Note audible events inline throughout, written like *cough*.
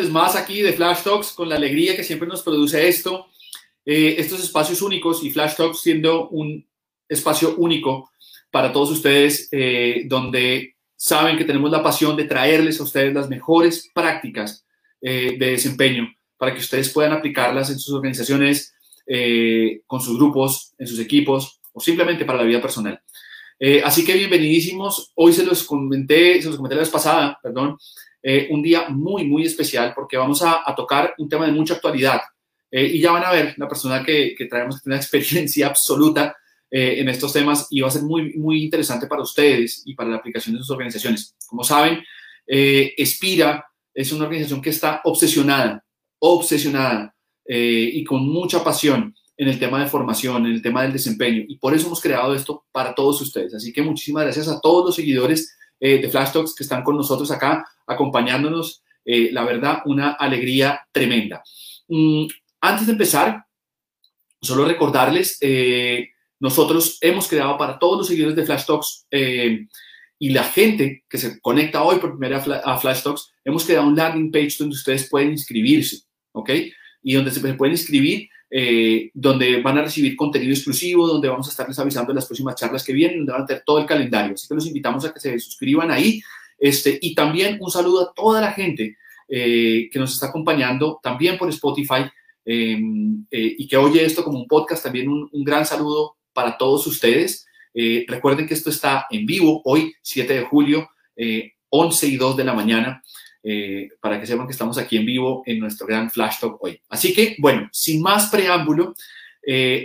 Miércoles más aquí de Flash Talks con la alegría que siempre nos produce esto. Eh, estos espacios únicos y Flash Talks siendo un espacio único para todos ustedes eh, donde saben que tenemos la pasión de traerles a ustedes las mejores prácticas eh, de desempeño para que ustedes puedan aplicarlas en sus organizaciones, con sus grupos, en sus equipos o simplemente para la vida personal. así que bienvenidísimos. Hoy se los comenté, se los comenté la vez pasada, perdón, eh, un día muy, muy especial porque vamos a, tocar un tema de mucha actualidad. Eh, y ya van a ver la persona que, que traemos una experiencia *laughs* absoluta eh, en estos temas y va a ser muy, muy interesante para ustedes y para la aplicación de sus organizaciones. Como saben, Espira es una organización que está obsesionada, obsesionada y con mucha pasión en el tema de formación, en el tema del desempeño. Y por eso hemos creado esto para todos ustedes. Así que muchísimas gracias a todos los seguidores de Flash Talks que están con nosotros acá acompañándonos. Eh, la verdad, una alegría tremenda. Mm, antes de empezar, solo recordarles, eh, nosotros hemos creado para todos los seguidores de Flash Talks eh, y la gente que se conecta hoy por primera vez a Flash Talks, hemos creado un landing page donde ustedes pueden inscribirse, ¿ok? Y donde se pueden inscribir, donde van a recibir contenido exclusivo, donde vamos a estarles avisando de las próximas charlas que vienen, donde van a tener todo el calendario. Así que los invitamos a que se suscriban ahí este, y también un saludo a toda la gente eh, que nos está acompañando también por Spotify em, eh, y que oye esto como un podcast. También un, gran saludo para todos ustedes. Eh, recuerden que esto está en vivo hoy, 7 de julio, 11 y 2 de la mañana, para que sepan que estamos aquí en vivo en nuestro gran Flash Talk hoy. Así que, bueno, sin más preámbulo,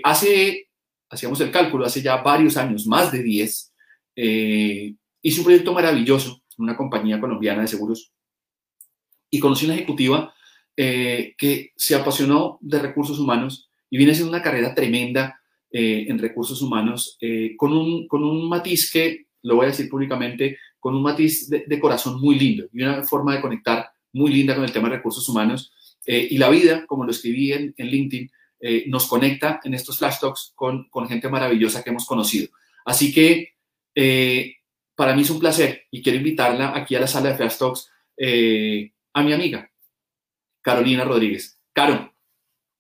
hace, hacíamos el cálculo, hace ya varios años, más de 10, hice un proyecto maravilloso una compañía colombiana de seguros, y conocí una ejecutiva eh, que se apasionó de recursos humanos y viene haciendo una carrera tremenda eh, en recursos humanos eh, con, un, con un matiz que, lo voy a decir públicamente, con un matiz de, corazón muy lindo y una forma de conectar muy linda con el tema de recursos humanos. y la vida, como lo escribí en, en LinkedIn, nos conecta en estos flash talks con, con, gente maravillosa que hemos conocido. Así que para mí es un placer y quiero invitarla aquí a la sala de Flash Talks eh, a mi amiga, Carolina Rodríguez. Caro,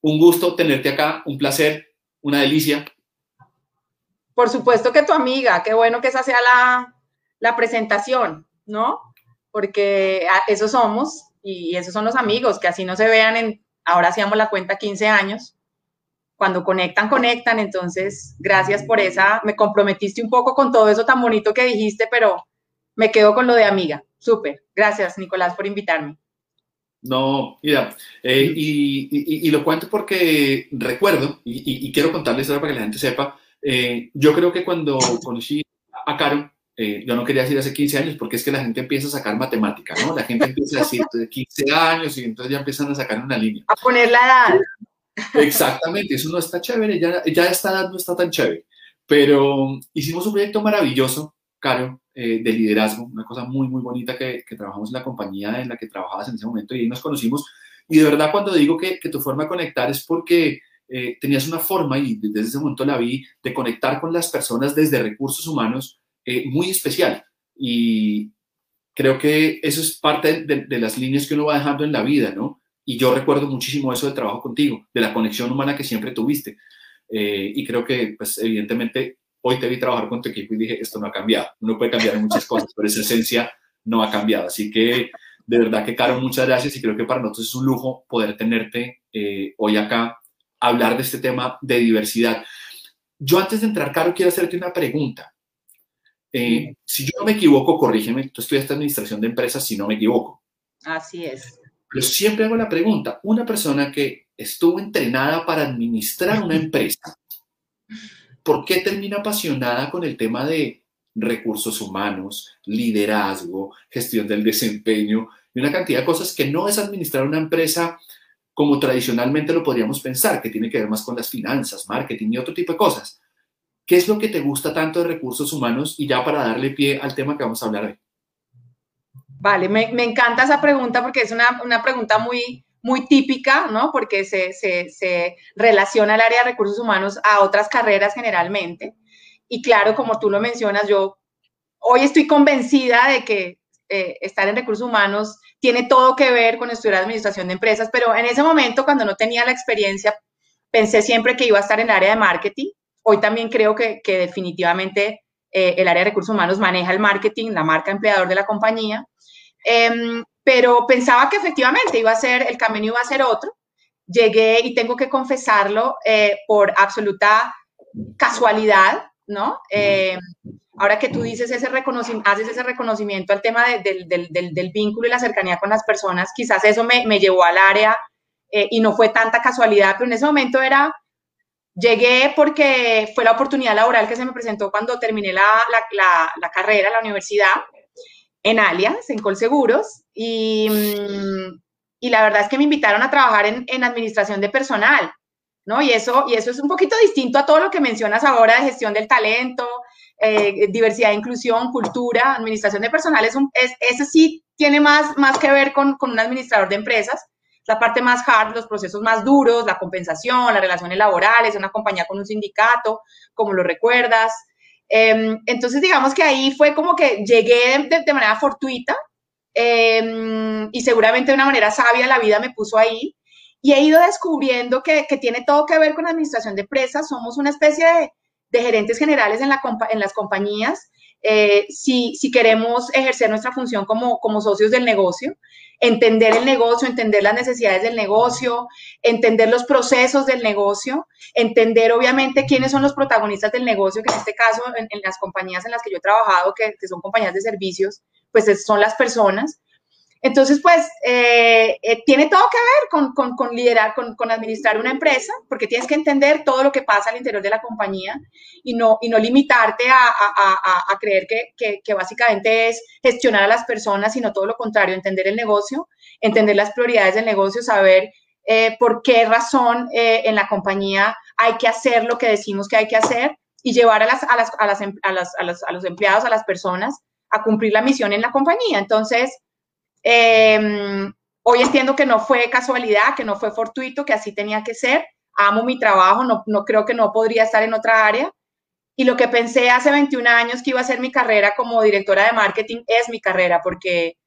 un gusto tenerte acá, un placer, una delicia. Por supuesto que tu amiga, qué bueno que esa sea la, la presentación, ¿no? Porque eso somos y esos son los amigos, que así no se vean en, ahora hacíamos la cuenta 15 años, cuando conectan, conectan. Entonces, gracias por esa. Me comprometiste un poco con todo eso tan bonito que dijiste, pero me quedo con lo de amiga. Súper. Gracias, Nicolás, por invitarme. No, mira, eh, y, lo cuento porque recuerdo, y, quiero contarles para que la gente sepa, eh, yo creo que cuando conocí a Caro, eh, yo no quería decir hace 15 años porque es que la gente empieza a sacar matemática, ¿no? La gente empieza a decir 15 años y entonces ya empiezan a sacar una línea. A poner la edad. Exactamente, eso no está chévere, ya, ya esta edad no está tan chévere. Pero hicimos un proyecto maravilloso, Caro, eh, de liderazgo, una cosa muy, muy bonita que, trabajamos en la compañía en la que trabajabas en ese momento y ahí nos conocimos. Y de verdad, cuando digo que, que tu forma de conectar es porque eh, tenías una forma, y desde ese momento la vi, de conectar con las personas desde recursos humanos eh, muy especial. Y creo que eso es parte de, de las líneas que uno va dejando en la vida, ¿no? Y yo recuerdo muchísimo eso del trabajo contigo, de la conexión humana que siempre tuviste. Eh, y creo que, pues, evidentemente, hoy te vi trabajar con tu equipo y dije, esto no ha cambiado. Uno puede cambiar muchas cosas, pero esa esencia no ha cambiado. Así que, de verdad que, Caro, muchas gracias y creo que para nosotros es un lujo poder tenerte eh, hoy acá, hablar de este tema de diversidad. Yo antes de entrar, Caro, quiero hacerte una pregunta. Eh, si yo no me equivoco, corrígeme, tú estudiaste administración de empresas, si no me equivoco. Así es. Pero siempre hago la pregunta, una persona que estuvo entrenada para administrar una empresa, ¿por qué termina apasionada con el tema de recursos humanos, liderazgo, gestión del desempeño y una cantidad de cosas que no es administrar una empresa como tradicionalmente lo podríamos pensar, que tiene que ver más con las finanzas, marketing y otro tipo de cosas? ¿Qué es lo que te gusta tanto de recursos humanos? Y ya para darle pie al tema que vamos a hablar hoy. Vale, me, encanta esa pregunta porque es una, pregunta muy, muy típica, ¿no? Porque se, se, relaciona el área de recursos humanos a otras carreras generalmente. Y claro, como tú lo mencionas, yo hoy estoy convencida de que eh, estar en recursos humanos tiene todo que ver con estudiar administración de empresas, pero en ese momento, cuando no tenía la experiencia, pensé siempre que iba a estar en el área de marketing. Hoy también creo que, definitivamente eh, el área de recursos humanos maneja el marketing, la marca empleador de la compañía. Em, pero pensaba que efectivamente iba a ser, el camino iba a ser otro. Llegué y tengo que confesarlo eh, por absoluta casualidad, ¿no? Em, ahora que tú dices ese reconocimiento, haces ese reconocimiento al tema del, del, vínculo y la cercanía con las personas, quizás eso me, me llevó al área eh, y no fue tanta casualidad, pero en ese momento era, llegué porque fue la oportunidad laboral que se me presentó cuando terminé la, la, la, carrera, la universidad, en Allianz, en Colseguros, y, mm, y la verdad es que me invitaron a trabajar en, en administración de personal. ¿No? Y eso, y eso es un poquito distinto a todo lo que mencionas ahora de gestión del talento, eh, diversidad, inclusión, cultura, administración de personal, es, es ese sí tiene más, más que ver con, con un administrador de empresas, la parte más hard, los procesos más duros, la compensación, las relaciones laborales, una compañía con un sindicato, como lo recuerdas. Em, entonces, digamos que ahí fue como que llegué de, manera fortuita em, y seguramente de una manera sabia la vida me puso ahí y he ido descubriendo que, que tiene todo que ver con la administración de empresas. Somos una especie de, de gerentes generales en, la, en las compañías, eh, si, si, queremos ejercer nuestra función como, como socios del negocio, entender el negocio, entender las necesidades del negocio, entender los procesos del negocio, entender obviamente quiénes son los protagonistas del negocio, que en este caso en, las compañías en las que yo he trabajado, que, que son compañías de servicios, pues son las personas. Entonces, pues, eh, eh, tiene todo que ver con, liderar, con, administrar una empresa, porque tienes que entender todo lo que pasa al interior de la compañía y no, y no limitarte a, creer que, básicamente es gestionar a las personas, sino todo lo contrario, entender el negocio, entender las prioridades del negocio, saber eh, por qué razón en la compañía hay que hacer lo que decimos que hay que hacer y llevar a, las, a, las, a, las, a los empleados, a las personas, a cumplir la misión en la compañía. Entonces, Em, hoy entiendo que no fue casualidad, que no fue fortuito, que así tenía que ser. Amo mi trabajo, no, no creo que no podría estar en otra área. Y lo que pensé hace 21 años que iba a ser mi carrera como directora de marketing es mi carrera, porque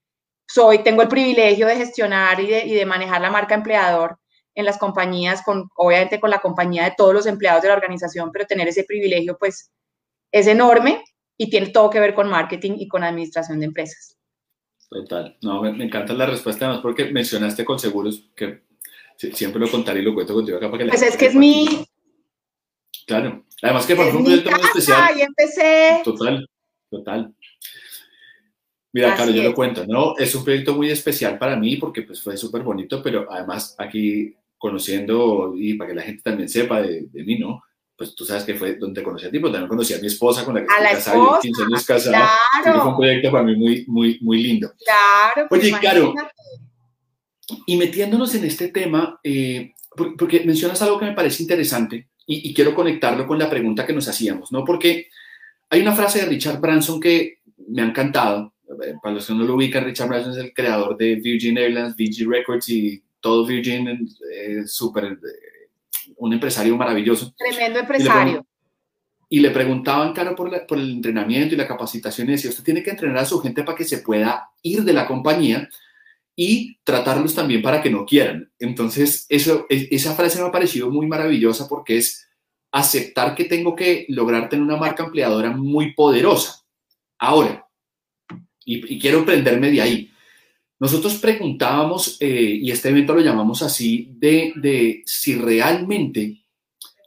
soy, tengo el privilegio de gestionar y de, y de manejar la marca empleador en las compañías, con, obviamente con la compañía de todos los empleados de la organización, pero tener ese privilegio pues es enorme y tiene todo que ver con marketing y con administración de empresas. Total. No, me, encanta la respuesta, además porque mencionaste con seguros, que siempre lo contaré y lo cuento contigo acá para que Pues es que es mi... Claro. Además que fue un proyecto muy especial. Y empecé. Total, total. Mira, Carlos, yo lo cuento, ¿no? Es un proyecto muy especial para mí porque pues fue súper bonito, pero además aquí conociendo y para que la gente también sepa de, de mí, ¿no? Pues tú sabes que fue donde conocí a ti, pero también conocí a mi esposa con la que estoy casada, 15 años casada. Claro. Fue un proyecto para mí muy, muy, muy lindo. Claro. Pues Oye, Caro, y metiéndonos en este tema, eh, porque mencionas algo que me parece interesante y, quiero conectarlo con la pregunta que nos hacíamos, ¿no? Porque hay una frase de Richard Branson que me ha encantado. Eh, para los que no lo ubican, Richard Branson es el creador de Virgin Airlines, VG Records y todo Virgin, eh, súper un empresario maravilloso. Tremendo empresario. Y le, preguntaban, claro, por, por, el entrenamiento y la capacitación y decía, usted tiene que entrenar a su gente para que se pueda ir de la compañía y tratarlos también para que no quieran. Entonces, eso, e, esa frase me ha parecido muy maravillosa porque es aceptar que tengo que lograr tener una marca empleadora muy poderosa. Ahora, y, y quiero prenderme de ahí, nosotros preguntábamos, eh, y este evento lo llamamos así, de, si realmente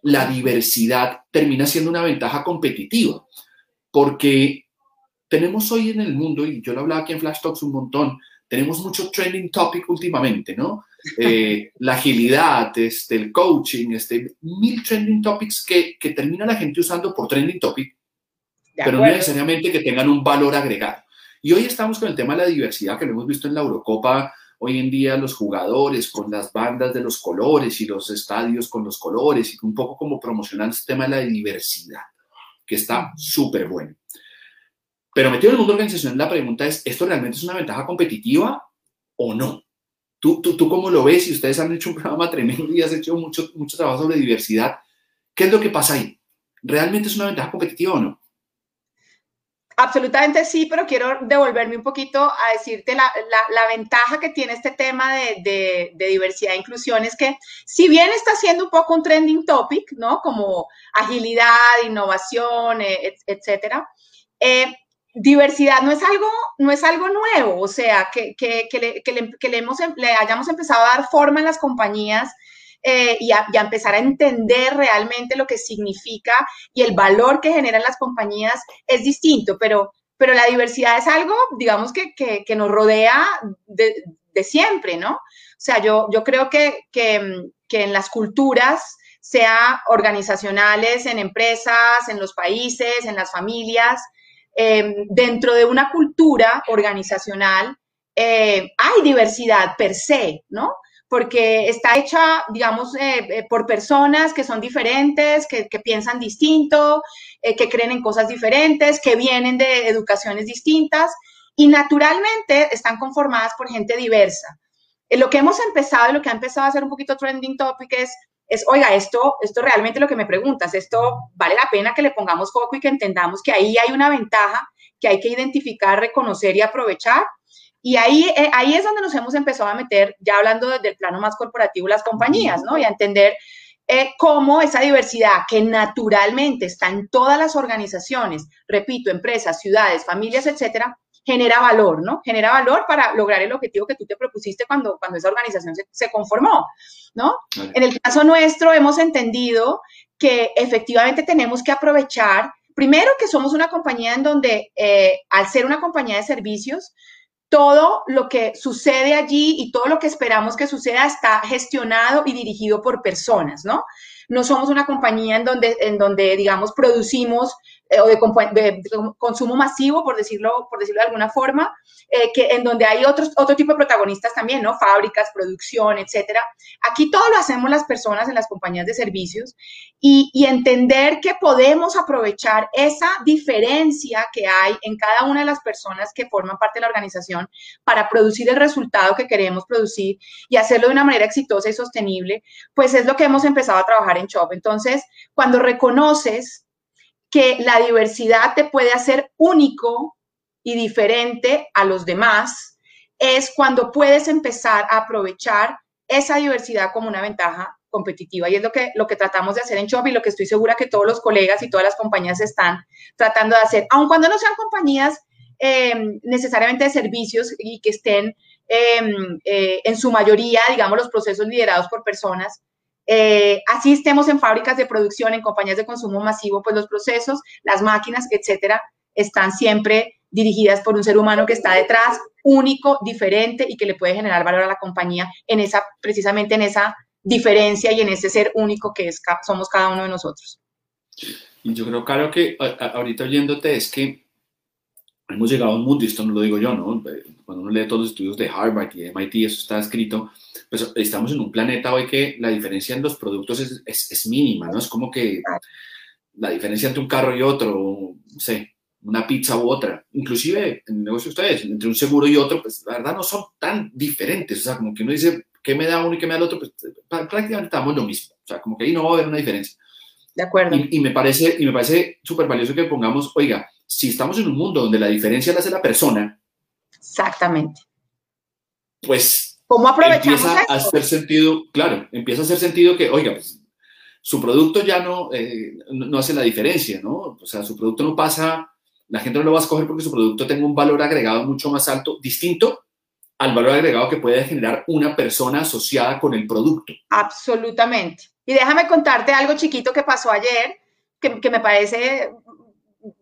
la diversidad termina siendo una ventaja competitiva, porque tenemos hoy en el mundo, y yo lo hablaba aquí en Flash Talks un montón, tenemos mucho trending topic últimamente, ¿no? *laughs* Eh, la agilidad, este, el coaching, este, mil trending topics que, que termina la gente usando por trending topic, pero no necesariamente que tengan un valor agregado. Y hoy estamos con el tema de la diversidad que lo hemos visto en la Eurocopa. Hoy en día los jugadores con las bandas de los colores y los estadios con los colores y un poco como promocionando este tema de la diversidad, que está súper bueno. Pero metido en el mundo de organización, la pregunta es, ¿esto realmente es una ventaja competitiva o no? ¿Tú, tú, tú cómo lo ves? Y ustedes han hecho un programa tremendo y has hecho mucho, mucho trabajo sobre diversidad. ¿Qué es lo que pasa ahí? ¿Realmente es una ventaja competitiva o no? Absolutamente sí, pero quiero devolverme un poquito a decirte la, ventaja que tiene este tema de, diversidad e inclusión es que si bien está siendo un poco un trending topic, ¿no? Como agilidad, innovación, e, etcétera, eh, diversidad no es algo, no es algo nuevo, o sea, que, le, hemos, le hayamos empezado a dar forma en las compañías eh, y, a, empezar a entender realmente lo que significa y el valor que generan las compañías es distinto, pero, pero la diversidad es algo, digamos, que, que, nos rodea de, de, siempre, ¿no? O sea, yo, yo creo que, que, en las culturas, sea organizacionales, en empresas, en los países, en las familias, em, dentro de una cultura organizacional, eh, hay diversidad per se, ¿no? Porque está hecha, digamos, eh, eh, por personas que son diferentes, que, piensan distinto, eh, que creen en cosas diferentes, que vienen de educaciones distintas y naturalmente están conformadas por gente diversa. lo que hemos empezado, lo que ha empezado a ser un poquito trending topic es, es, oiga, esto, esto realmente lo que me preguntas, esto vale la pena que le pongamos foco y que entendamos que ahí hay una ventaja que hay que identificar, reconocer y aprovechar y ahí, eh, ahí es donde nos hemos empezado a meter, ya hablando desde el plano más corporativo, las compañías, ¿no? Y a entender eh, cómo esa diversidad que naturalmente está en todas las organizaciones, repito, empresas, ciudades, familias, etcétera, genera valor, ¿no? Genera valor para lograr el objetivo que tú te propusiste cuando, cuando esa organización se, conformó, ¿no? En el caso nuestro hemos entendido que efectivamente tenemos que aprovechar, primero que somos una compañía en donde, eh, al ser una compañía de servicios, todo lo que sucede allí y todo lo que esperamos que suceda está gestionado y dirigido por personas, ¿no? No somos una compañía en donde, en donde digamos, producimos o de, consumo masivo, por decirlo, por decirlo de alguna forma, eh, que en donde hay otros, otro tipo de protagonistas también, ¿no? Fábricas, producción, etcétera. Aquí todo lo hacemos las personas en las compañías de servicios y, y entender que podemos aprovechar esa diferencia que hay en cada una de las personas que forman parte de la organización para producir el resultado que queremos producir y hacerlo de una manera exitosa y sostenible, pues es lo que hemos empezado a trabajar en Shop. Entonces, cuando reconoces que la diversidad te puede hacer único y diferente a los demás, es cuando puedes empezar a aprovechar esa diversidad como una ventaja competitiva. Y es lo que, lo que tratamos de hacer en Shop y lo que estoy segura que todos los colegas y todas las compañías están tratando de hacer, aun cuando no sean compañías em, necesariamente de servicios y que estén em, eh, en su mayoría, digamos, los procesos liderados por personas, eh, así estemos en fábricas de producción, en compañías de consumo masivo, pues los procesos, las máquinas, etcétera, están siempre dirigidas por un ser humano que está detrás, único, diferente y que le puede generar valor a la compañía en esa, precisamente en esa diferencia y en ese ser único que es, somos cada uno de nosotros. Yo creo, claro, que ahorita oyéndote es que hemos llegado a un mundo, y esto no lo digo yo, ¿no? Cuando uno lee todos los estudios de Harvard y de MIT, eso está escrito, pues estamos en un planeta hoy que la diferencia en los productos es, es, mínima, ¿no? Es como que la diferencia entre un carro y otro, no sé, una pizza u otra, inclusive en el negocio de ustedes, entre un seguro y otro, pues la verdad no son tan diferentes, o sea, como que uno dice, ¿qué me da uno y qué me da el otro? Pues prácticamente estamos lo mismo, o sea, como que ahí no va a haber una diferencia. De acuerdo. Y, y me parece, y me parece súper valioso que pongamos, oiga, si estamos en un mundo donde la diferencia la hace la persona, exactamente. Pues ¿Cómo aprovechamos empieza a hacer sentido, claro, empieza a hacer sentido que, oiga, pues su producto ya no, eh, no, hace la diferencia, ¿no? O sea, su producto no pasa, la gente no lo va a escoger porque su producto tenga un valor agregado mucho más alto, distinto al valor agregado que puede generar una persona asociada con el producto. Absolutamente. Y déjame contarte algo chiquito que pasó ayer, que, que me parece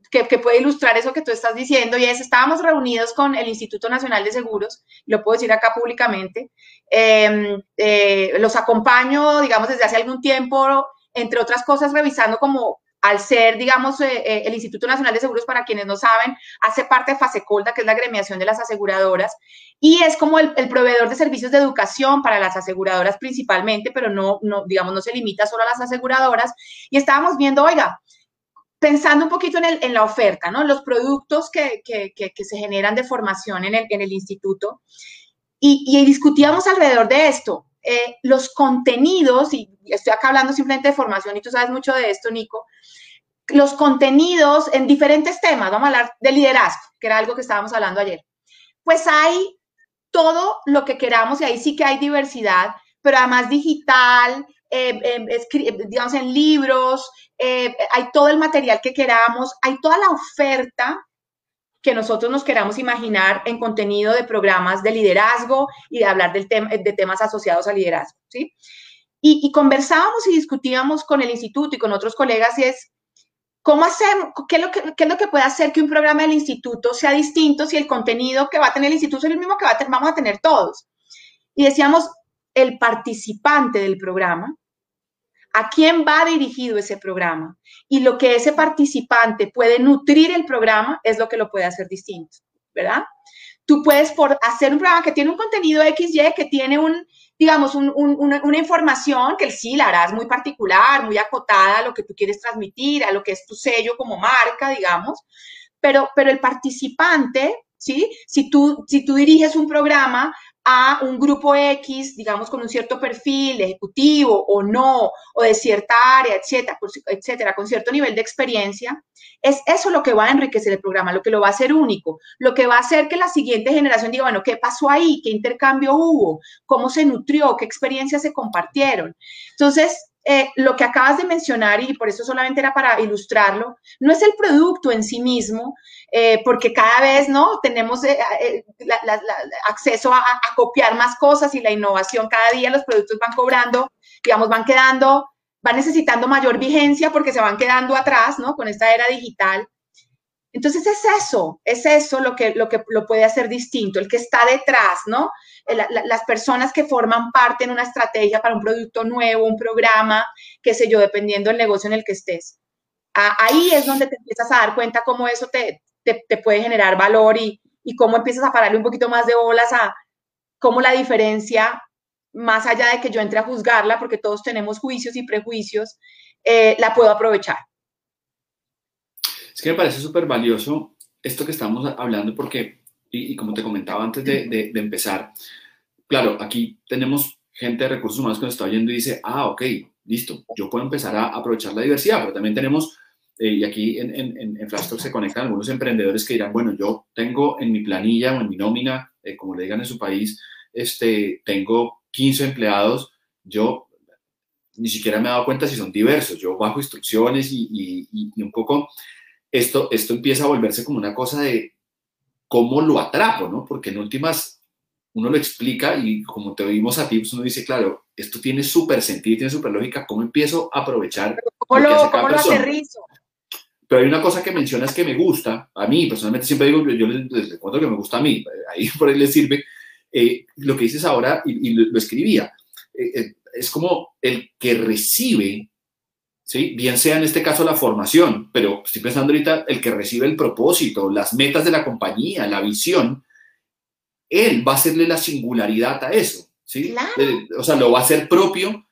que, puede ilustrar eso que tú estás diciendo, y es, estábamos reunidos con el Instituto Nacional de Seguros, lo puedo decir acá públicamente, em, eh, los acompaño, digamos, desde hace algún tiempo, entre otras cosas, revisando como al ser, digamos, eh, eh, el Instituto Nacional de Seguros, para quienes no saben, hace parte de FASECOLDA, que es la gremiación de las aseguradoras, y es como el, proveedor de servicios de educación para las aseguradoras principalmente, pero no, no, digamos, no se limita solo a las aseguradoras. Y estábamos viendo, oiga, pensando un poquito en, la oferta, ¿no? Los productos que, se generan de formación en el, instituto. Y, y, discutíamos alrededor de esto. Eh, los contenidos, y estoy acá hablando simplemente de formación y tú sabes mucho de esto, Nico, los contenidos en diferentes temas, vamos a hablar de liderazgo, que era algo que estábamos hablando ayer, pues hay todo lo que queramos y ahí sí que hay diversidad, pero además digital, eh, eh, digamos en libros, eh, hay todo el material que queramos, hay toda la oferta que nosotros nos queramos imaginar en contenido de programas de liderazgo y de hablar del de temas asociados al liderazgo, ¿sí? Y, y, conversábamos y discutíamos con el instituto y con otros colegas y es, ¿cómo hacemos, qué es, lo que, qué es lo que puede hacer que un programa del instituto sea distinto si el contenido que va a tener el instituto es el mismo que va a vamos a tener todos? Y decíamos, el participante del programa a quién va dirigido ese programa. Y lo que ese participante puede nutrir el programa es lo que lo puede hacer distinto, ¿verdad? Tú puedes por hacer un programa que tiene un contenido XY, que tiene un, digamos, una, información que sí la harás muy particular, muy acotada a lo que tú quieres transmitir, a lo que es tu sello como marca, digamos, pero, pero el participante, ¿sí? Si tú, si tú diriges un programa a un grupo X, digamos, con un cierto perfil ejecutivo o no, o de cierta área, etcétera, etcétera, con cierto nivel de experiencia, es eso lo que va a enriquecer el programa, lo que lo va a hacer único, lo que va a hacer que la siguiente generación diga, bueno, ¿qué pasó ahí? ¿Qué intercambio hubo? ¿Cómo se nutrió? ¿Qué experiencias se compartieron? Entonces, eh, lo que acabas de mencionar, y por eso solamente era para ilustrarlo, no es el producto en sí mismo, eh, porque cada vez no tenemos eh, acceso a, copiar más cosas y la innovación, cada día los productos van cobrando, digamos, van quedando, van necesitando mayor vigencia porque se van quedando atrás, ¿no? Con esta era digital. Entonces es eso, es eso lo que, lo que lo puede hacer distinto, el que está detrás, ¿no? las personas que forman parte en una estrategia para un producto nuevo, un programa, qué sé yo, dependiendo del negocio en el que estés. ahí es donde te empiezas a dar cuenta cómo eso te, te, puede generar valor y, y, cómo empiezas a pararle un poquito más de bolas a cómo la diferencia, más allá de que yo entre a juzgarla, porque todos tenemos juicios y prejuicios, eh, la puedo aprovechar. Es que me parece súper valioso esto que estamos hablando porque, y, como te comentaba antes de, de, empezar, claro, aquí tenemos gente de recursos humanos que nos está oyendo y dice, ah, ok, listo, yo puedo empezar a aprovechar la diversidad, pero también tenemos eh, y aquí en, en, en se conectan algunos emprendedores que dirán, bueno, yo tengo en mi planilla o en mi nómina, eh, como le digan en su país, este, tengo 15 empleados, yo ni siquiera me he dado cuenta si son diversos, yo bajo instrucciones y, y, y un poco esto, esto empieza a volverse como una cosa de cómo lo atrapo, ¿no? Porque en últimas uno lo explica y como te oímos a ti, pues uno dice, claro, esto tiene súper sentido, tiene súper lógica, ¿cómo empiezo a aprovechar? ¿Cómo lo, ¿cómo lo aterrizo? Pero hay una cosa que mencionas que me gusta, a mí personalmente siempre digo, yo les, cuento que me gusta a mí, ahí *laughs* por ahí les sirve, eh, lo que dices ahora, y, lo, escribía, eh, eh, es como el que recibe, ¿sí? bien sea en este caso la formación, pero estoy pensando ahorita, el que recibe el propósito, las metas de la compañía, la visión, él va a hacerle la singularidad a eso, ¿sí? o sea, lo va a hacer propio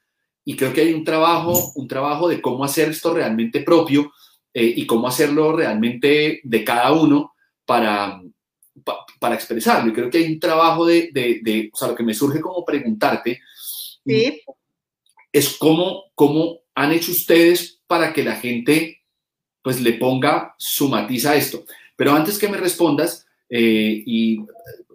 y creo que hay un trabajo, un trabajo de cómo hacer esto realmente propio, eh, y cómo hacerlo realmente de cada uno para, para expresarlo. Y creo que hay un trabajo de, de, o sea, lo que me surge como preguntarte es cómo, cómo han hecho ustedes para que la gente pues le ponga su matiz a esto. Pero antes que me respondas, eh, y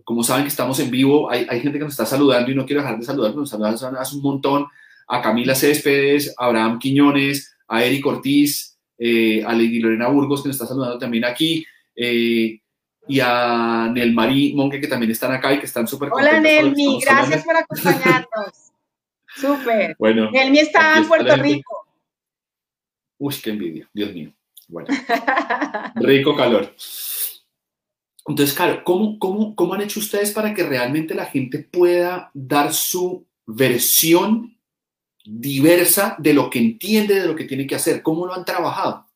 como saben que estamos en vivo, hay, hay, gente que nos está saludando y no quiero dejar de saludar, nos saludan hace un montón, a Camila Céspedes, a Abraham Quiñones, a Eric Ortiz, eh, a Lady Lorena Burgos, que nos está saludando también aquí, eh, y a Nelmarí Monque, que también están acá y que están súper Hola Nelmi, gracias por acompañarnos. *laughs* Súper. Bueno. Nelmi está en Puerto Rico. Uy, qué envidia, Dios mío. Bueno, *laughs* rico calor. Entonces, claro, ¿cómo, cómo, ¿cómo han hecho ustedes para que realmente la gente pueda dar su versión diversa de lo que entiende, de lo que tiene que hacer. ¿Cómo lo han trabajado?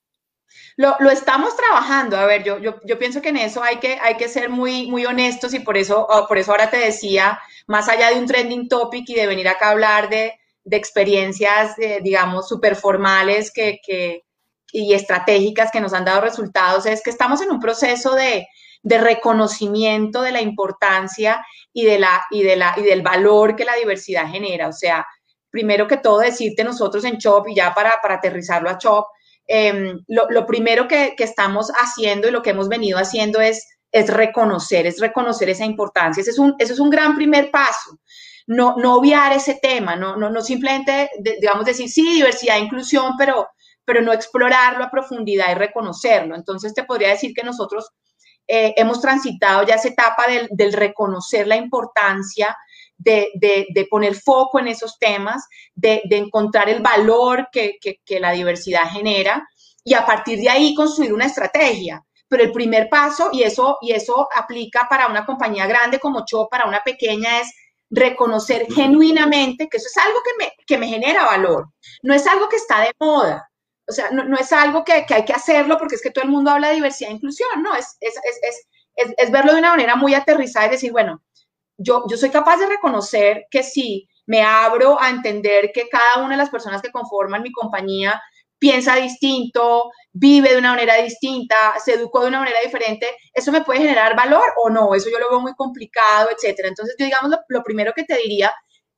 Lo, lo estamos trabajando. A ver, yo, yo, yo, pienso que en eso hay que, hay que ser muy, muy honestos y por eso, oh, por eso ahora te decía, más allá de un trending topic y de venir acá a hablar de, de experiencias, eh, digamos, súper formales que, que, y estratégicas que nos han dado resultados, es que estamos en un proceso de, de reconocimiento de la importancia y, de la, y, de la, y del valor que la diversidad genera. O sea, primero que todo decirte nosotros en Chop y ya para, para aterrizarlo a Chop, em, lo, primero que, estamos haciendo y lo que hemos venido haciendo es, es reconocer, es reconocer esa importancia. Ese es un, es un gran primer paso. No, no obviar ese tema, no, no, no simplemente, digamos, decir, sí, diversidad e inclusión, pero, pero no explorarlo a profundidad y reconocerlo. Entonces, te podría decir que nosotros eh, hemos transitado ya esa etapa del, reconocer la importancia de, poner foco en esos temas, de, encontrar el valor que, la diversidad genera y a partir de ahí construir una estrategia. Pero el primer paso, y eso, y eso aplica para una compañía grande como Cho, para una pequeña, es reconocer genuinamente que eso es algo que me, que me genera valor. No es algo que está de moda, o sea, no, es algo que, hay que hacerlo porque es que todo el mundo habla de diversidad e inclusión, no, es, es, verlo de una manera muy aterrizada y decir, bueno, yo, yo soy capaz de reconocer que si me abro a entender que cada una de las personas que conforman mi compañía piensa distinto, vive de una manera distinta, se educó de una manera diferente, eso me puede generar valor o no, eso yo lo veo muy complicado, etcétera. Entonces, yo digamos, lo, primero que te diría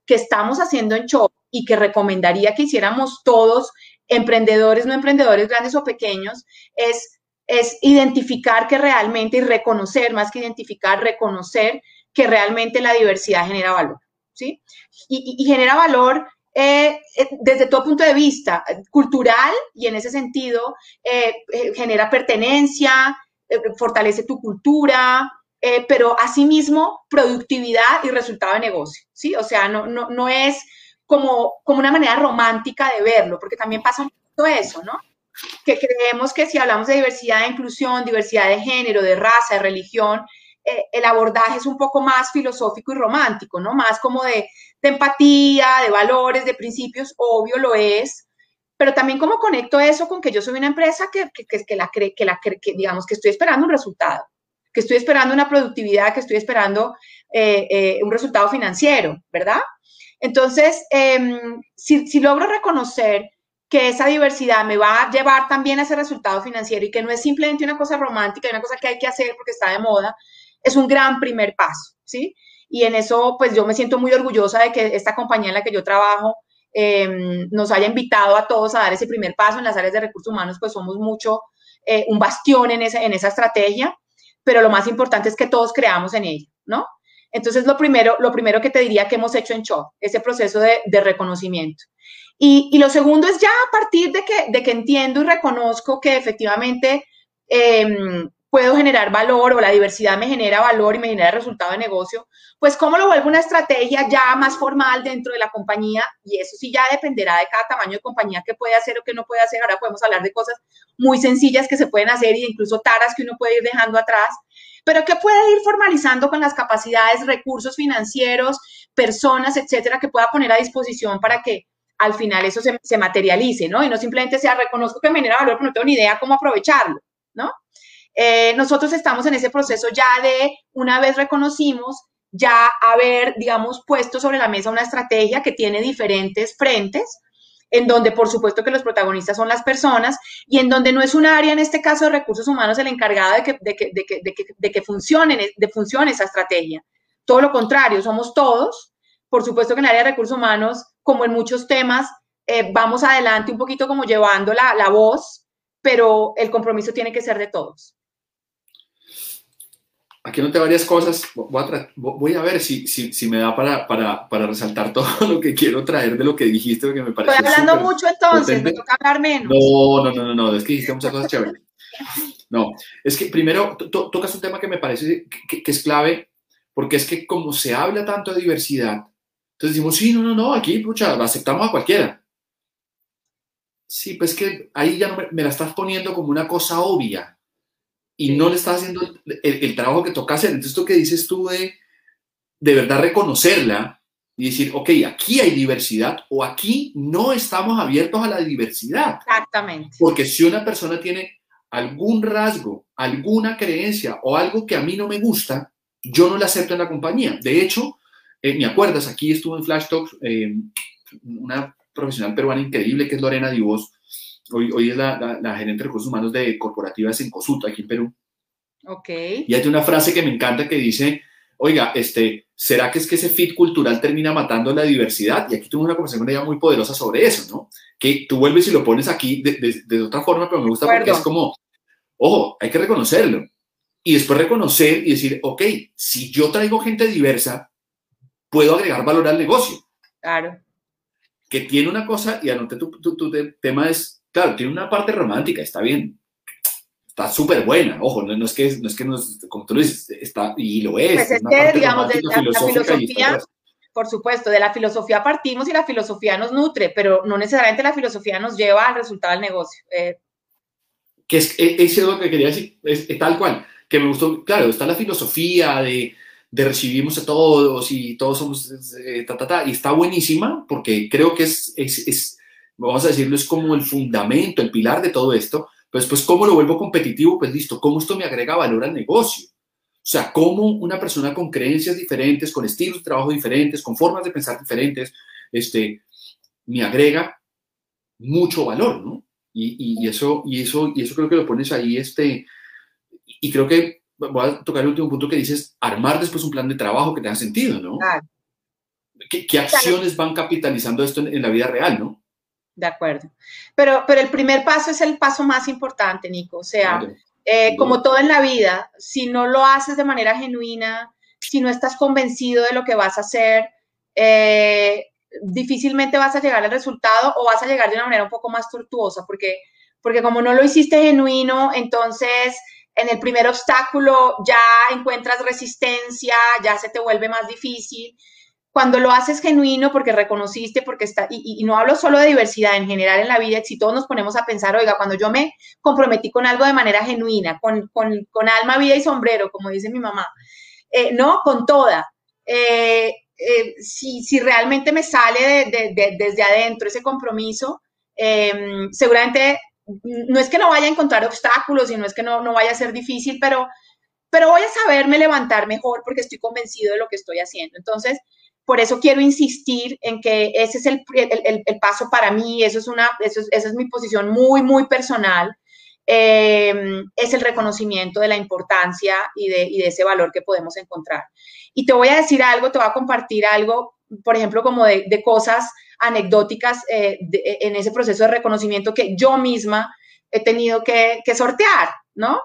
que estamos haciendo en Shop y que recomendaría que hiciéramos todos emprendedores, no emprendedores grandes o pequeños, es, es identificar que realmente y reconocer, más que identificar, reconocer que realmente la diversidad genera valor, ¿sí? Y, genera valor eh, eh, desde todo punto de vista cultural y en ese sentido eh, genera pertenencia, fortalece tu cultura, pero asimismo productividad y resultado de negocio, ¿sí? O sea, no, no, no es como, como una manera romántica de verlo, porque también pasa poco eso, ¿no? Que creemos que si hablamos de diversidad e inclusión, diversidad de género, de raza, de religión, eh, el abordaje es un poco más filosófico y romántico, ¿no? Más como de, empatía, de valores, de principios, obvio lo es, pero también como conecto eso con que yo soy una empresa que, que, que, la cree, que la que digamos que estoy esperando un resultado, que estoy esperando una productividad, que estoy esperando eh, eh, un resultado financiero, ¿verdad? Entonces, em, si, logro reconocer que esa diversidad me va a llevar también a ese resultado financiero y que no es simplemente una cosa romántica, una cosa que hay que hacer porque está de moda, es un gran primer paso, ¿sí? Y en eso, pues yo me siento muy orgullosa de que esta compañía en la que yo trabajo em, nos haya invitado a todos a dar ese primer paso en las áreas de recursos humanos, pues somos mucho eh, un bastión en, en esa estrategia, pero lo más importante es que todos creamos en ella, ¿no? Entonces, lo primero, lo primero que te diría que hemos hecho en Show, ese proceso de, reconocimiento. Y, lo segundo es ya a partir de que, de que entiendo y reconozco que efectivamente em, puedo generar valor o la diversidad me genera valor y me genera resultado de negocio, pues cómo lo vuelvo una estrategia ya más formal dentro de la compañía y eso sí ya dependerá de cada tamaño de compañía que puede hacer o que no puede hacer. Ahora podemos hablar de cosas muy sencillas que se pueden hacer y incluso taras que uno puede ir dejando atrás, pero que puede ir formalizando con las capacidades, recursos financieros, personas, etcétera, que pueda poner a disposición para que al final eso se, se materialice, ¿no? Y no simplemente sea reconozco que me genera valor, pero no tengo ni idea cómo aprovecharlo. Eh, nosotros estamos en ese proceso ya de, una vez reconocimos, ya haber, digamos, puesto sobre la mesa una estrategia que tiene diferentes frentes, en donde por supuesto que los protagonistas son las personas y en donde no es un área, en este caso de recursos humanos, el encargado de que, de que, de que, de que, funcione, de funcione esa estrategia. Todo lo contrario, somos todos. Por supuesto que en el área de recursos humanos, como en muchos temas, eh, vamos adelante un poquito como llevando la, la voz, pero el compromiso tiene que ser de todos aquí noté varias cosas. Voy a, ver si, si, me da para, para, para, resaltar *laughs* todo lo que quiero traer de lo que dijiste, porque me parece. Estoy hablando mucho entonces, me toca hablar menos. No, no, no, no, no, es que dijiste muchas cosas chéveres. No, es que primero tocas un tema que me parece que, es clave, porque es que como se habla tanto de diversidad, entonces decimos, sí, no, no, no, aquí, pucha, aceptamos a cualquiera. Sí, pues que ahí ya no me la estás poniendo como una cosa obvia y no le está haciendo el, trabajo que toca hacer. Entonces, esto que dices tú de de verdad reconocerla y decir, ok, aquí hay diversidad o aquí no estamos abiertos a la diversidad. Exactamente. Porque si una persona tiene algún rasgo, alguna creencia o algo que a mí no me gusta, yo no la acepto en la compañía. De hecho, eh, me acuerdas, aquí estuvo en Flash Talks eh, una profesional peruana increíble que es Lorena Divos, Hoy, es la, gerente de recursos humanos de corporativas en Cosuta, aquí en Perú. Ok. Y hay una frase que me encanta que dice, oiga, este, ¿será que es que ese fit cultural termina matando la diversidad? Y aquí tuve una conversación muy poderosa sobre eso, ¿no? Que tú vuelves y lo pones aquí de, otra forma, pero me gusta porque es como, ojo, hay que reconocerlo. Y después reconocer y decir, ok, si yo traigo gente diversa, puedo agregar valor al negocio. Claro. Que tiene una cosa, y anoté tu, tu, tu tema es, claro, tiene una parte romántica, está bien, está súper buena. Ojo, no, es que, no es que nos, como tú lo dices, está, y lo es. Pues es que, digamos, de la, filosofía, por supuesto, de la filosofía partimos y la filosofía nos nutre, pero no necesariamente la filosofía nos lleva al resultado del negocio. Eh. que es, es, lo que quería decir, es, tal cual, que me gustó, claro, está la filosofía de, de recibimos a todos y todos somos, eh, ta, ta, ta, y está buenísima porque creo que es, es, es, vamos a decirlo, es como el fundamento, el pilar de todo esto, pues, pues, ¿cómo lo vuelvo competitivo? Pues listo, ¿cómo esto me agrega valor al negocio? O sea, ¿cómo una persona con creencias diferentes, con estilos de trabajo diferentes, con formas de pensar diferentes, este, me agrega mucho valor, ¿no? Y, eso, y, eso, y eso creo que lo pones ahí, este, y creo que voy a tocar el último punto que dices, armar después un plan de trabajo que tenga sentido, ¿no? ¿Qué, acciones van capitalizando esto en la vida real, no? De acuerdo. Pero, pero el primer paso es el paso más importante, Nico. O sea, eh, como todo en la vida, si no lo haces de manera genuina, si no estás convencido de lo que vas a hacer, eh, difícilmente vas a llegar al resultado o vas a llegar de una manera un poco más tortuosa, porque, porque como no lo hiciste genuino, entonces en el primer obstáculo ya encuentras resistencia, ya se te vuelve más difícil cuando lo haces genuino porque reconociste, porque está, y, no hablo solo de diversidad en general en la vida, si todos nos ponemos a pensar, oiga, cuando yo me comprometí con algo de manera genuina, con, alma, vida y sombrero, como dice mi mamá, eh, no, con toda. Eh, eh, si, realmente me sale desde adentro ese compromiso, em, seguramente no es que no vaya a encontrar obstáculos y no es que no, no vaya a ser difícil, pero, pero voy a saberme levantar mejor porque estoy convencido de lo que estoy haciendo. Entonces, por eso quiero insistir en que ese es el, paso para mí, eso es una, eso esa es mi posición muy, muy personal. Em, es el reconocimiento de la importancia y de, ese valor que podemos encontrar. Y te voy a decir algo, te voy a compartir algo, por ejemplo, como de, cosas anecdóticas eh, en ese proceso de reconocimiento que yo misma he tenido que, que sortear, ¿no?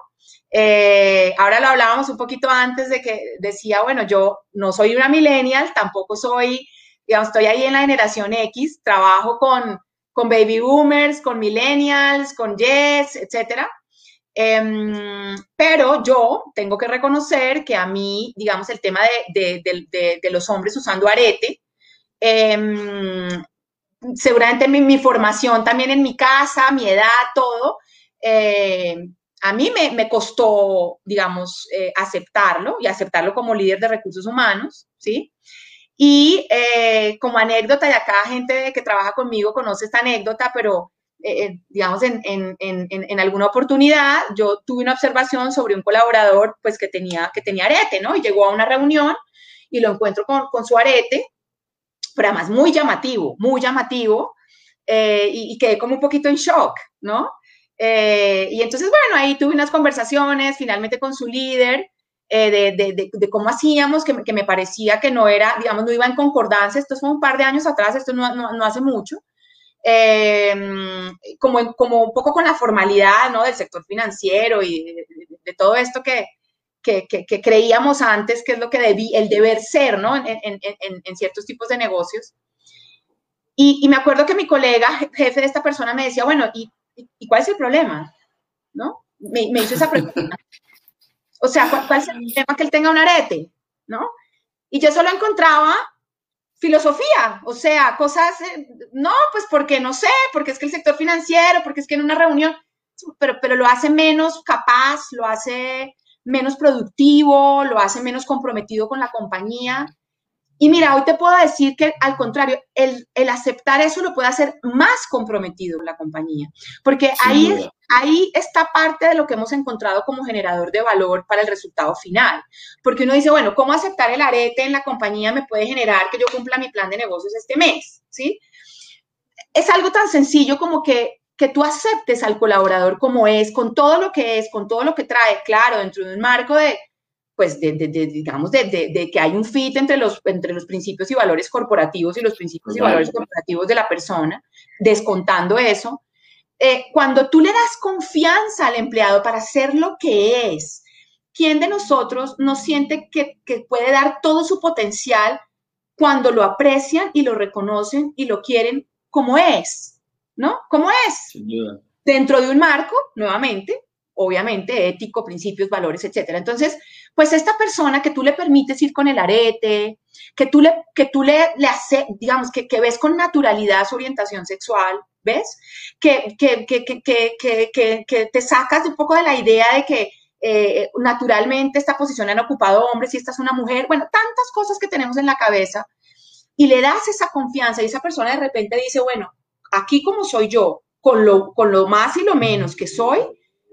Eh, ahora lo hablábamos un poquito antes de que decía, bueno, yo no soy una millennial, tampoco soy, digamos, estoy ahí en la generación X, trabajo con, con baby boomers, con millennials, con yes, etcétera. Em, pero yo tengo que reconocer que a mí, digamos, el tema de, de, los hombres usando arete, em, seguramente mi, formación también en mi casa, mi edad, todo, eh, a mí me, costó, digamos, eh, aceptarlo y aceptarlo como líder de recursos humanos, ¿sí? Y eh, como anécdota, y acá gente que trabaja conmigo conoce esta anécdota, pero eh, digamos, en, alguna oportunidad yo tuve una observación sobre un colaborador, pues, que tenía, que tenía arete, ¿no? Y llegó a una reunión y lo encuentro con, su arete, pero además muy llamativo, muy llamativo, y, y, quedé como un poquito en shock, ¿no? Eh, y entonces, bueno, ahí tuve unas conversaciones finalmente con su líder eh, de, de, cómo hacíamos, que, que, me parecía que no era, digamos, no iba en concordancia, esto fue un par de años atrás, esto no, no, hace mucho, em, como, como un poco con la formalidad, ¿no? Del sector financiero y de, todo esto que, que, que, creíamos antes que es lo que debí, el deber ser, ¿no? En, en, en ciertos tipos de negocios. Y, y, me acuerdo que mi colega, jefe de esta persona, me decía, bueno, ¿y ¿y cuál es el problema? ¿No? Me, hizo esa pregunta. O sea, ¿cuál, es el problema que él tenga un arete? ¿No? Y yo solo encontraba filosofía, o sea, cosas, eh, no, pues porque no sé, porque es que el sector financiero, porque es que en una reunión, pero, pero lo hace menos capaz, lo hace menos productivo, lo hace menos comprometido con la compañía. Y mira, hoy te puedo decir que al contrario, el, aceptar eso lo puede hacer más comprometido la compañía, porque ahí, ahí está parte de lo que hemos encontrado como generador de valor para el resultado final. Porque uno dice, bueno, ¿cómo aceptar el arete en la compañía me puede generar que yo cumpla mi plan de negocios este mes? ¿Sí? Es algo tan sencillo como que que tú aceptes al colaborador como es, con todo lo que es, con todo lo que trae, claro, dentro de un marco de pues, de, digamos, de, que hay un fit entre los, entre los principios y valores corporativos y los principios y valores corporativos de la persona, descontando eso. Eh, cuando tú le das confianza al empleado para ser lo que es, ¿quién de nosotros no siente que, que puede dar todo su potencial cuando lo aprecian y lo reconocen y lo quieren como es? ¿No? ¿Cómo es? Dentro de un marco, nuevamente, obviamente, ético, principios, valores, etcétera. Entonces, pues esta persona que tú le permites ir con el arete, que tú le, que tú le, hace, digamos, que, que, ves con naturalidad su orientación sexual, ¿ves? Que, que, que te sacas un poco de la idea de que eh, naturalmente esta posición han ocupado hombres y esta es una mujer, bueno, tantas cosas que tenemos en la cabeza, y le das esa confianza y esa persona de repente dice, bueno, aquí como soy yo, con lo, con lo más y lo menos que soy,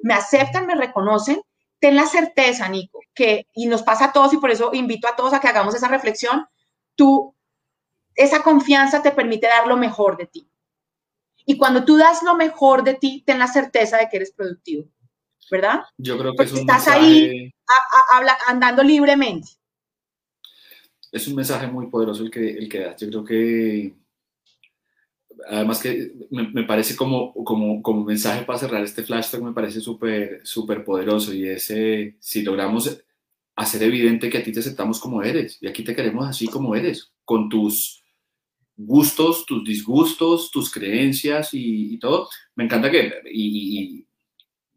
me aceptan, me reconocen, ten la certeza, Nico, que, y nos pasa a todos, y por eso invito a todos a que hagamos esa reflexión, tú, esa confianza te permite dar lo mejor de ti. Y cuando tú das lo mejor de ti, ten la certeza de que eres productivo, ¿verdad? Yo creo que es un estás ahí andando libremente. Es un mensaje muy poderoso el que, el que das. Yo creo que además que me, parece como, como, como, mensaje para cerrar este flash me parece súper súper poderoso y ese, si logramos hacer evidente que a ti te aceptamos como eres y aquí te queremos así como eres, con tus gustos, tus disgustos, tus creencias y, todo. Me encanta que, y,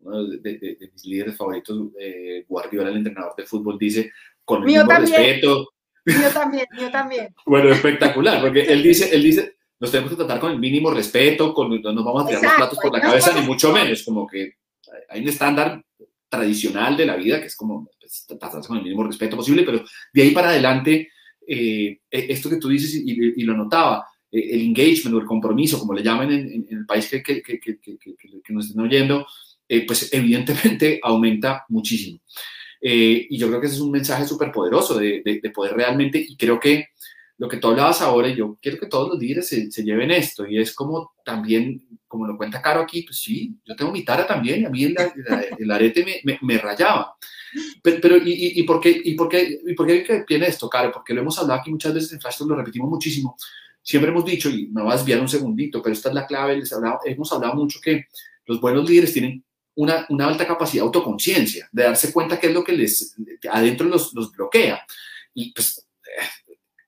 uno de, mis líderes favoritos, eh, Guardiola, el entrenador de fútbol, dice, con el mismo respeto. Yo también, yo también. *laughs* bueno, espectacular, porque él dice, él dice, nos tenemos que tratar con el mínimo respeto, con, no nos vamos a tirar los platos por la cabeza, ni mucho menos, como que hay un estándar tradicional de la vida que es como pues, tratarse con el mínimo respeto posible, pero de ahí para adelante, eh, e, esto que tú dices y, lo notaba, eh, el engagement o el compromiso, como le llaman en, el país que, que, que, que, nos estén oyendo, eh, pues evidentemente *laughs* aumenta muchísimo. y yo creo que ese es un mensaje súper poderoso de, de, de, poder realmente, y creo que lo que tú hablabas ahora, y yo quiero que todos los líderes se, lleven esto, y es como también, como lo cuenta Caro aquí, pues sí, yo tengo mi tara también, y a mí el, arete me, me, rayaba. Pero, pero ¿y, y, por qué, y, por qué, ¿y por qué viene esto, Caro? Porque lo hemos hablado aquí muchas veces en Flash, lo repetimos muchísimo. Siempre hemos dicho, y me voy a desviar un segundito, pero esta es la clave, les hablado, hemos hablado mucho que los buenos líderes tienen una, una, alta capacidad de autoconciencia, de darse cuenta qué es lo que les adentro los, los bloquea. Y pues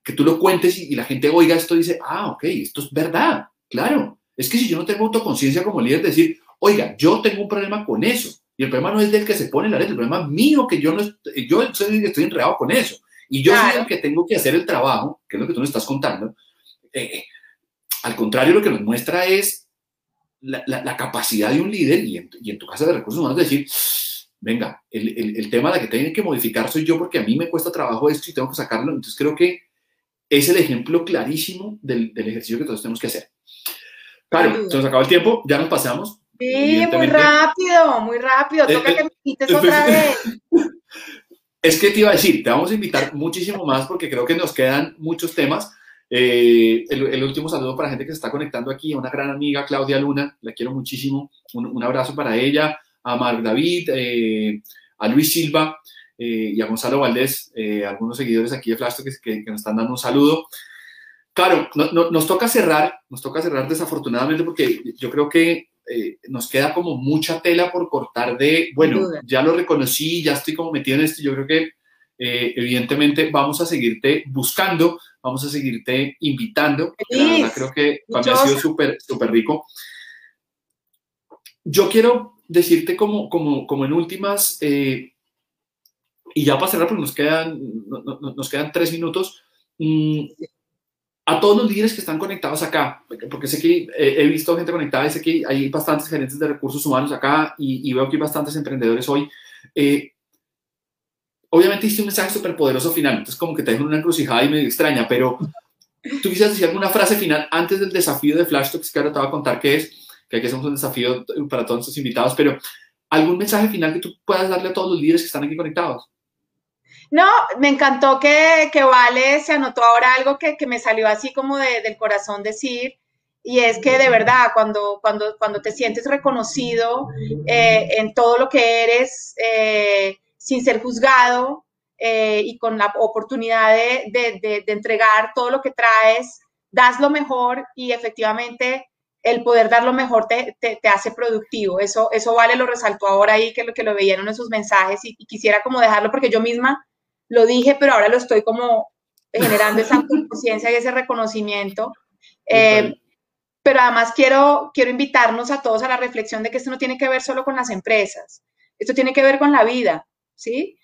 que tú lo cuentes y, la gente oiga esto y dice, ah, ok, esto es verdad, claro. Es que si yo no tengo autoconciencia como líder, decir, oiga, yo tengo un problema con eso. Y el problema no es del que se pone la red, el problema es mío, que yo no yo estoy, estoy enredado con eso. Y yo soy el que tengo que hacer el trabajo, que es lo que tú nos estás contando. Eh, al contrario, lo que nos muestra es la, la, capacidad de un líder y en, y en, tu casa de recursos humanos decir, venga, el, el, el tema de que tienen que modificar soy yo porque a mí me cuesta trabajo esto y tengo que sacarlo. Entonces creo que es el ejemplo clarísimo del, ejercicio que todos tenemos que hacer. Claro, se nos acaba el tiempo, ya nos pasamos. Sí, muy rápido, muy rápido. Eh, Toca eh, que me quites otra vez. *laughs* Es que te iba a decir, te vamos a invitar muchísimo más porque creo que nos quedan muchos temas. Eh, el, último saludo para la gente que se está conectando aquí, a una gran amiga, Claudia Luna, la quiero muchísimo. Un, abrazo para ella, a Marc David, a Luis Silva, eh, y a Gonzalo Valdés, eh, algunos seguidores aquí de Flash que, que, nos están dando un saludo. Claro, no, nos toca cerrar, nos toca cerrar desafortunadamente porque yo creo que eh, nos queda como mucha tela por cortar de, bueno, ya lo reconocí, ya estoy como metido en esto, yo creo que evidentemente vamos a seguirte buscando, vamos a seguirte invitando, la verdad creo que para ha sido súper, súper rico. Yo quiero decirte como, como, como en últimas, y ya para cerrar, porque nos quedan, nos quedan tres minutos, mm, a todos los líderes que están conectados acá, porque sé que he visto gente conectada y sé que hay bastantes gerentes de recursos humanos acá y, veo que hay bastantes emprendedores hoy. Eh, obviamente hiciste un mensaje súper poderoso final, entonces como que te dejo una encrucijada y medio extraña, pero tú quisieras decir alguna frase final antes del desafío de Flash Talks, que ahora te voy a contar qué es, que aquí hacemos un desafío para todos nuestros invitados, pero algún mensaje final que tú puedas darle a todos los líderes que están aquí conectados. No, me encantó que, que, Vale se anotó ahora algo que, que me salió así como de, del corazón decir, y es que de verdad, cuando, cuando, cuando te sientes reconocido eh, en todo lo que eres, eh, sin ser juzgado, eh, y con la oportunidad de, de, entregar todo lo que traes, das lo mejor y efectivamente el poder dar lo mejor te, te, hace productivo. Eso, eso vale, lo resaltó ahora ahí, que lo que lo veían en sus mensajes y, quisiera como dejarlo porque yo misma lo dije, pero ahora lo estoy como generando esa conciencia y ese reconocimiento. Eh, pero además quiero, quiero invitarnos a todos a la reflexión de que esto no tiene que ver solo con las empresas, esto tiene que ver con la vida, ¿sí?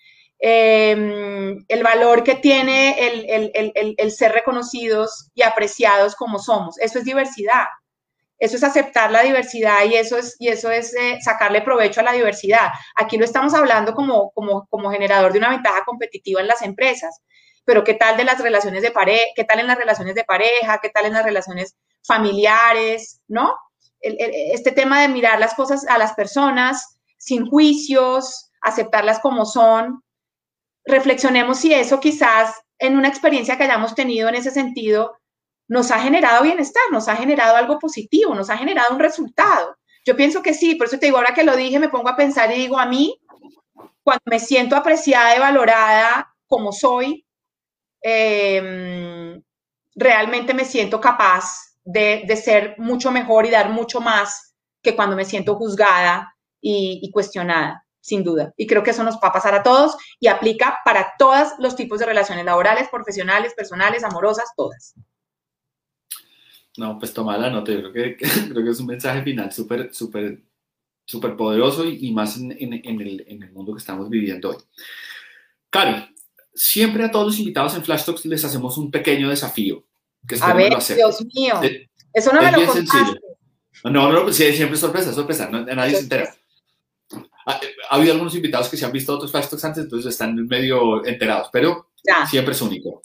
Em, el valor que tiene el, ser reconocidos y apreciados como somos. Eso es diversidad. Eso es aceptar la diversidad y eso es, y eso es eh, sacarle provecho a la diversidad. Aquí lo estamos hablando como, como, como generador de una ventaja competitiva en las empresas, pero ¿qué tal de las relaciones de pareja? ¿Qué tal en las relaciones de pareja? ¿Qué tal en las relaciones familiares? ¿No? este tema de mirar las cosas a las personas sin juicios, aceptarlas como son, reflexionemos si eso quizás en una experiencia que hayamos tenido en ese sentido nos ha generado bienestar, nos ha generado algo positivo, nos ha generado un resultado. Yo pienso que sí, por eso te digo, ahora que lo dije, me pongo a pensar y digo, a mí, cuando me siento apreciada y valorada como soy, em, realmente me siento capaz de, ser mucho mejor y dar mucho más que cuando me siento juzgada y cuestionada sin duda. Y creo que eso nos va a pasar a todos y aplica para todos los tipos de relaciones laborales, profesionales, personales, amorosas, todas. No, pues toma la nota. Yo creo que, *laughs* creo que es un mensaje final súper, súper, súper poderoso y, más en, el, mundo que estamos viviendo hoy. Cari, siempre a todos los invitados en Flash Talks les hacemos un pequeño desafío. Que a ver, Dios mío. eso no me lo contaste. No, no, siempre sorpresa, sorpresa. nadie se entera. Ha, habido algunos invitados que se han visto otros flash talks antes, entonces están medio enterados, pero siempre es único.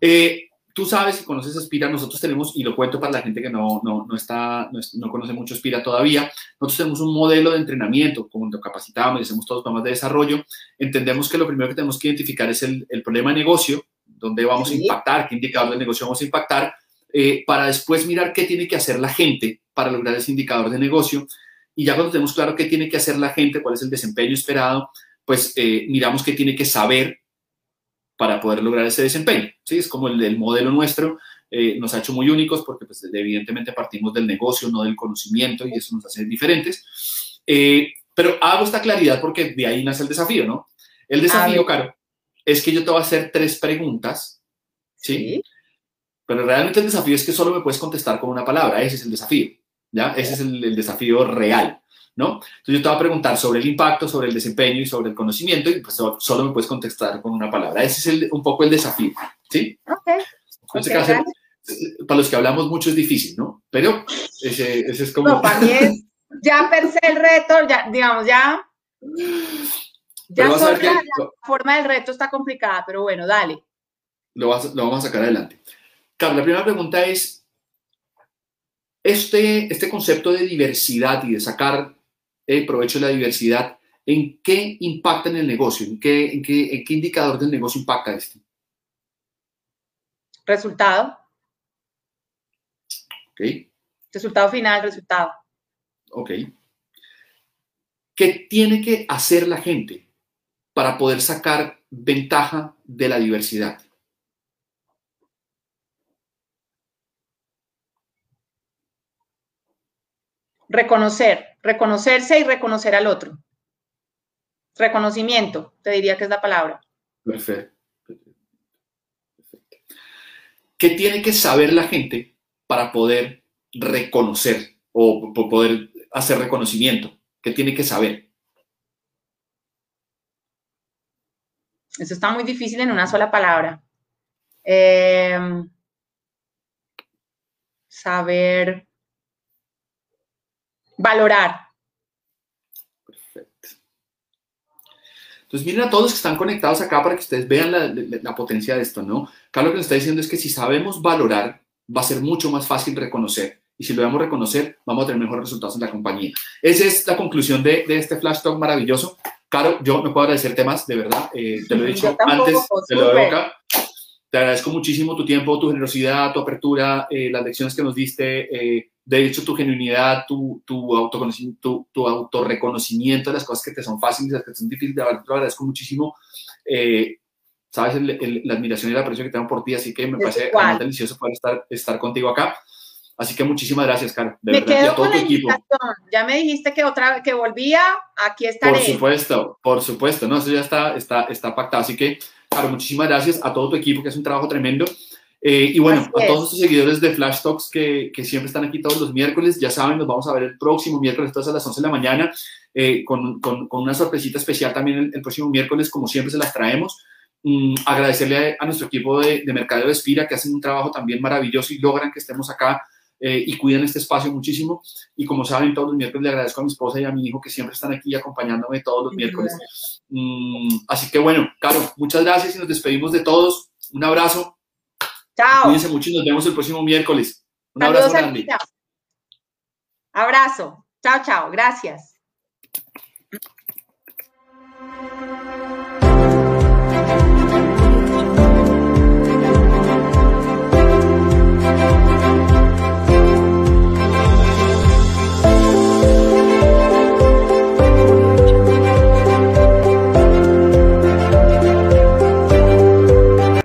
Eh, tú sabes y conoces Aspira, nosotros tenemos, y lo cuento para la gente que no, no, no está, no, conoce mucho Aspira todavía, nosotros tenemos un modelo de entrenamiento, como lo capacitamos y hacemos todos los programas de desarrollo, entendemos que lo primero que tenemos que identificar es el, el problema de negocio, dónde vamos a impactar, qué indicador de negocio vamos a impactar, eh, para después mirar qué tiene que hacer la gente para lograr ese indicador de negocio. Y ya cuando tenemos claro qué tiene que hacer la gente, cuál es el desempeño esperado, pues eh, miramos qué tiene que saber para poder lograr ese desempeño. ¿sí? Es como el, modelo nuestro, eh, nos ha hecho muy únicos porque pues, evidentemente partimos del negocio, no del conocimiento, y eso nos hace diferentes. Eh, pero hago esta claridad porque de ahí nace el desafío, ¿no? El desafío, Caro, es que yo te voy a hacer tres preguntas, ¿sí? Pero realmente el desafío es que solo me puedes contestar con una palabra, ese es el desafío. ¿ya? Ese es el, desafío real, ¿no? Entonces yo te voy a preguntar sobre el impacto, sobre el desempeño y sobre el conocimiento y pues solo me puedes contestar con una palabra. Ese es un poco el desafío, ¿sí? Ok. para los que hablamos mucho es difícil, ¿no? Pero ese, es como... No, para mí es ya per se el reto, ya, digamos, ya... Ya la, forma del reto está complicada, pero bueno, dale. Lo, lo vamos a sacar adelante. Carlos, la primera pregunta es, este, este concepto de diversidad y de sacar el provecho de la diversidad, ¿en qué impacta en el negocio? ¿En qué, en qué, indicador del negocio impacta esto? Resultado. Ok. Resultado final, resultado. Ok. ¿Qué tiene que hacer la gente para poder sacar ventaja de la diversidad? Reconocer, reconocerse y reconocer al otro. Reconocimiento, te diría que es la palabra. Perfecto. ¿Qué tiene que saber la gente para poder reconocer o poder hacer reconocimiento? ¿Qué tiene que saber? Eso está muy difícil en una sola palabra. Eh, saber valorar. Perfecto. Entonces, miren a todos los que están conectados acá para que ustedes vean la, potencia de esto, ¿no? Carlos lo que nos está diciendo es que si sabemos valorar, va a ser mucho más fácil reconocer. Y si lo debemos reconocer, vamos a tener mejores resultados en la compañía. Esa es la conclusión de, este flash talk maravilloso. Caro, yo me puedo agradecerte más, de verdad. Eh, te lo he dicho antes, te lo veo acá. Te agradezco muchísimo tu tiempo, tu generosidad, tu apertura, eh, las lecciones que nos diste. Eh, de hecho, tu genuinidad, tu, tu, autoconocimiento, tu, autorreconocimiento de las cosas que te son fáciles, las que te son difíciles, te lo agradezco muchísimo. Eh, sabes la admiración y el aprecio que tengo por ti, así que me parece delicioso poder estar, estar contigo acá. Así que muchísimas gracias, Caro. me quedo con la equipo. Ya me dijiste que otra que volvía, aquí estaré. Por supuesto, por supuesto, no, eso ya está, está, está pactado. Así que, Caro, muchísimas gracias a todo tu equipo, que es un trabajo tremendo. Eh, y bueno, a todos los seguidores de Flash Talks que, que, siempre están aquí todos los miércoles, ya saben, nos vamos a ver el próximo miércoles, entonces a las 11 de la mañana, eh, con, con, con, una sorpresita especial también el, el, próximo miércoles, como siempre se las traemos. Mm, agradecerle a, a, nuestro equipo de, de Mercado de Espira, que hacen un trabajo también maravilloso y logran que estemos acá eh, y cuidan este espacio muchísimo. Y como saben, todos los miércoles le agradezco a mi esposa y a mi hijo que siempre están aquí acompañándome todos los miércoles. Mm, así que bueno, Caro, muchas gracias y nos despedimos de todos. Un abrazo. Chao. Cuídense mucho y nos vemos el próximo miércoles. Un abrazo grande. Abrazo. Chao, chao. Gracias.